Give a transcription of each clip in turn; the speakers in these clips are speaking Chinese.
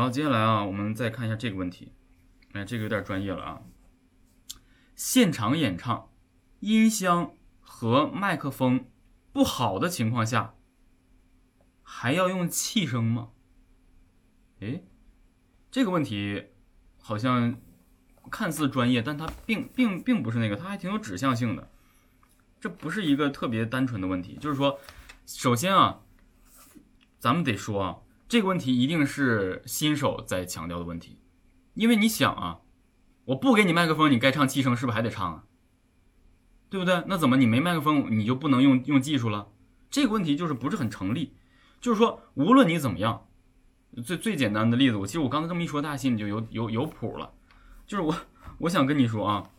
然后，接下来啊，我们再看一下这个问题。哎，这个有点专业了啊。现场演唱，音箱和麦克风不好的情况下，还要用气声吗？哎，这个问题好像看似专业，但它并并并不是那个，它还挺有指向性的。这不是一个特别单纯的问题，就是说，首先啊，咱们得说啊，这个问题一定是新手在强调的问题，因为你想啊，我不给你麦克风，你该唱气声是不是还得唱啊？对不对？那怎么你没麦克风你就不能用用技术了？这个问题就是不是很成立。就是说，无论你怎么样，最最简单的例子，我其实我刚才这么一说，大家心里就有有有谱了。就是我我想跟你说啊。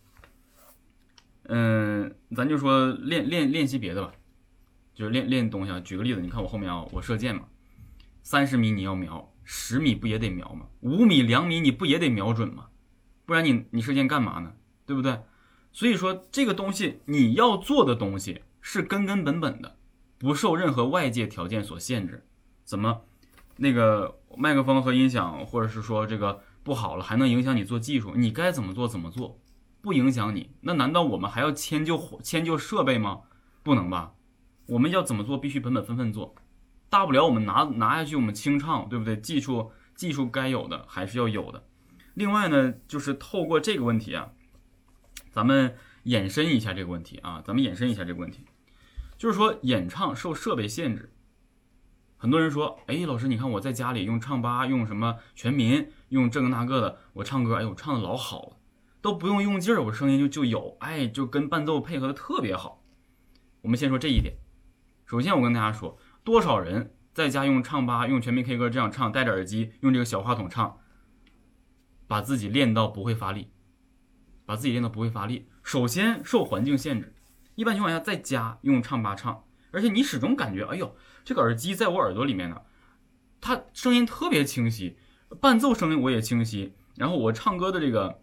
嗯，咱就说练练练习别的吧，就是练练东西啊。举个例子，你看我后面啊，我射箭嘛，三十米你要瞄，十米不也得瞄吗？五米、两米你不也得瞄准吗？不然你你射箭干嘛呢？对不对？所以说这个东西你要做的东西是根根本本的，不受任何外界条件所限制。怎么那个麦克风和音响，或者是说这个不好了，还能影响你做技术？你该怎么做怎么做？不影响你，那难道我们还要迁就迁就设备吗？不能吧，我们要怎么做，必须本本分分做。大不了我们拿拿下去，我们清唱，对不对？技术技术该有的还是要有的。另外呢，就是透过这个问题啊，咱们延伸一下这个问题啊，咱们延伸一下这个问题，就是说演唱受设备限制。很多人说，哎，老师，你看我在家里用唱吧，用什么全民，用这个那个的，我唱歌，哎呦，唱的老好了。都不用用劲儿，我声音就就有，哎，就跟伴奏配合的特别好。我们先说这一点。首先，我跟大家说，多少人在家用唱吧、用全民 K 歌这样唱，戴着耳机用这个小话筒唱，把自己练到不会发力，把自己练到不会发力。首先受环境限制，一般情况下在家用唱吧唱，而且你始终感觉，哎呦，这个耳机在我耳朵里面呢，它声音特别清晰，伴奏声音我也清晰，然后我唱歌的这个。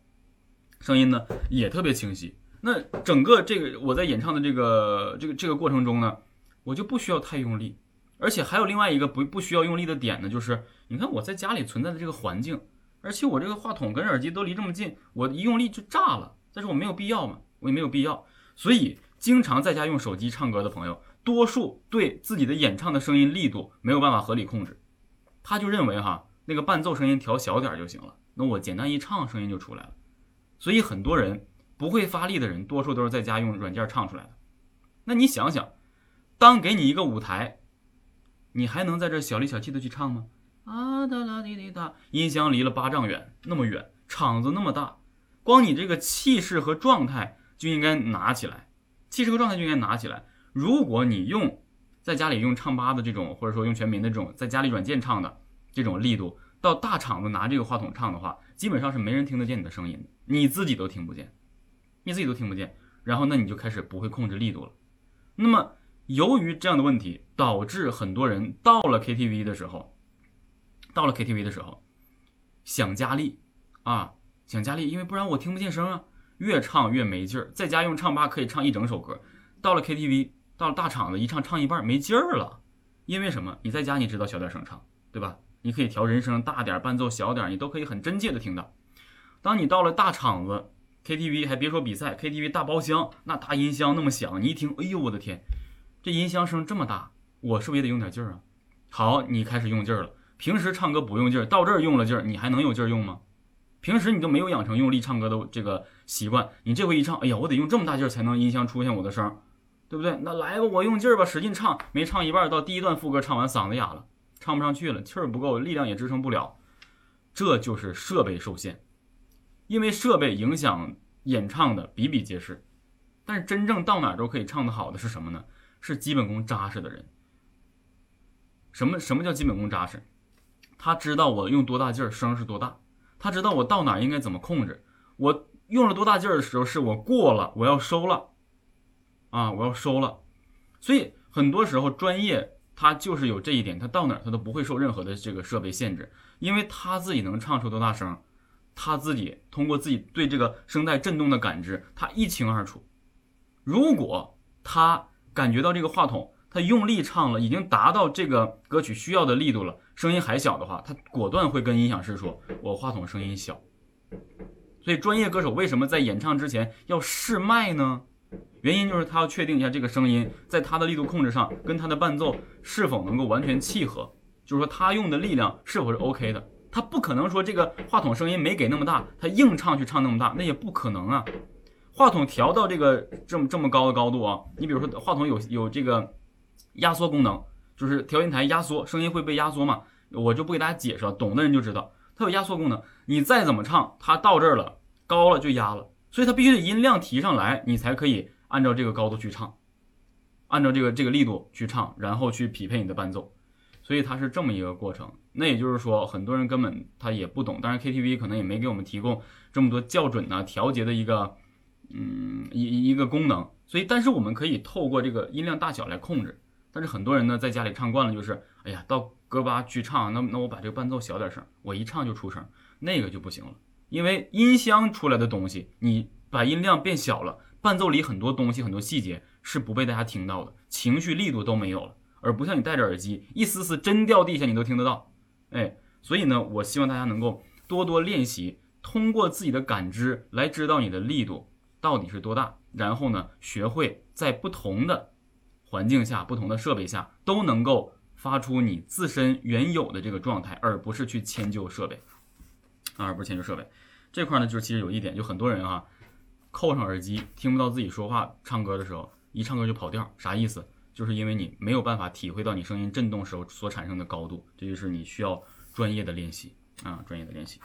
声音呢也特别清晰。那整个这个我在演唱的这个这个这个过程中呢，我就不需要太用力，而且还有另外一个不不需要用力的点呢，就是你看我在家里存在的这个环境，而且我这个话筒跟耳机都离这么近，我一用力就炸了。但是我没有必要嘛，我也没有必要。所以经常在家用手机唱歌的朋友，多数对自己的演唱的声音力度没有办法合理控制，他就认为哈那个伴奏声音调小点就行了，那我简单一唱声音就出来了。所以很多人不会发力的人，多数都是在家用软件唱出来的。那你想想，当给你一个舞台，你还能在这小里小气的去唱吗？啊哒啦滴滴哒，音箱离了八丈远，那么远，场子那么大，光你这个气势和状态就应该拿起来，气势和状态就应该拿起来。如果你用在家里用唱吧的这种，或者说用全民的这种在家里软件唱的这种力度，到大场子拿这个话筒唱的话，基本上是没人听得见你的声音的。你自己都听不见，你自己都听不见，然后那你就开始不会控制力度了。那么由于这样的问题，导致很多人到了 KTV 的时候，到了 KTV 的时候想加力啊，想加力，因为不然我听不见声啊，越唱越没劲儿。在家用唱吧可以唱一整首歌，到了 KTV，到了大场子一唱唱一半没劲儿了，因为什么？你在家你知道小点声唱，对吧？你可以调人声大点，伴奏小点，你都可以很真切的听到。当你到了大场子，KTV 还别说比赛，KTV 大包厢，那大音箱那么响，你一听，哎呦我的天，这音箱声这么大，我是不是也得用点劲儿啊？好，你开始用劲儿了。平时唱歌不用劲儿，到这儿用了劲儿，你还能有劲儿用吗？平时你都没有养成用力唱歌的这个习惯，你这回一唱，哎呀，我得用这么大劲儿才能音箱出现我的声，对不对？那来吧，我用劲儿吧，使劲唱，没唱一半，到第一段副歌唱完，嗓子哑了，唱不上去了，气儿不够，力量也支撑不了，这就是设备受限。因为设备影响演唱的比比皆是，但是真正到哪都可以唱得好的是什么呢？是基本功扎实的人。什么什么叫基本功扎实？他知道我用多大劲儿声是多大，他知道我到哪应该怎么控制。我用了多大劲儿的时候，是我过了，我要收了，啊，我要收了。所以很多时候专业他就是有这一点，他到哪他都不会受任何的这个设备限制，因为他自己能唱出多大声。他自己通过自己对这个声带震动的感知，他一清二楚。如果他感觉到这个话筒他用力唱了，已经达到这个歌曲需要的力度了，声音还小的话，他果断会跟音响师说：“我话筒声音小。”所以专业歌手为什么在演唱之前要试麦呢？原因就是他要确定一下这个声音在他的力度控制上跟他的伴奏是否能够完全契合，就是说他用的力量是否是 OK 的。他不可能说这个话筒声音没给那么大，他硬唱去唱那么大，那也不可能啊。话筒调到这个这么这么高的高度啊，你比如说话筒有有这个压缩功能，就是调音台压缩声音会被压缩嘛，我就不给大家解释了，懂的人就知道它有压缩功能。你再怎么唱，它到这儿了高了就压了，所以它必须得音量提上来，你才可以按照这个高度去唱，按照这个这个力度去唱，然后去匹配你的伴奏。所以它是这么一个过程，那也就是说，很多人根本他也不懂，当然 KTV 可能也没给我们提供这么多校准啊、调节的一个，嗯，一一个功能。所以，但是我们可以透过这个音量大小来控制。但是很多人呢，在家里唱惯了，就是，哎呀，到歌吧去唱，那那我把这个伴奏小点声，我一唱就出声，那个就不行了，因为音箱出来的东西，你把音量变小了，伴奏里很多东西、很多细节是不被大家听到的，情绪力度都没有了。而不像你戴着耳机，一丝丝针掉地下你都听得到，哎，所以呢，我希望大家能够多多练习，通过自己的感知来知道你的力度到底是多大，然后呢，学会在不同的环境下、不同的设备下都能够发出你自身原有的这个状态，而不是去迁就设备，啊，而不是迁就设备。这块呢，就是其实有一点，就很多人啊，扣上耳机听不到自己说话、唱歌的时候，一唱歌就跑调，啥意思？就是因为你没有办法体会到你声音震动时候所产生的高度，这就是你需要专业的练习啊，专业的练习。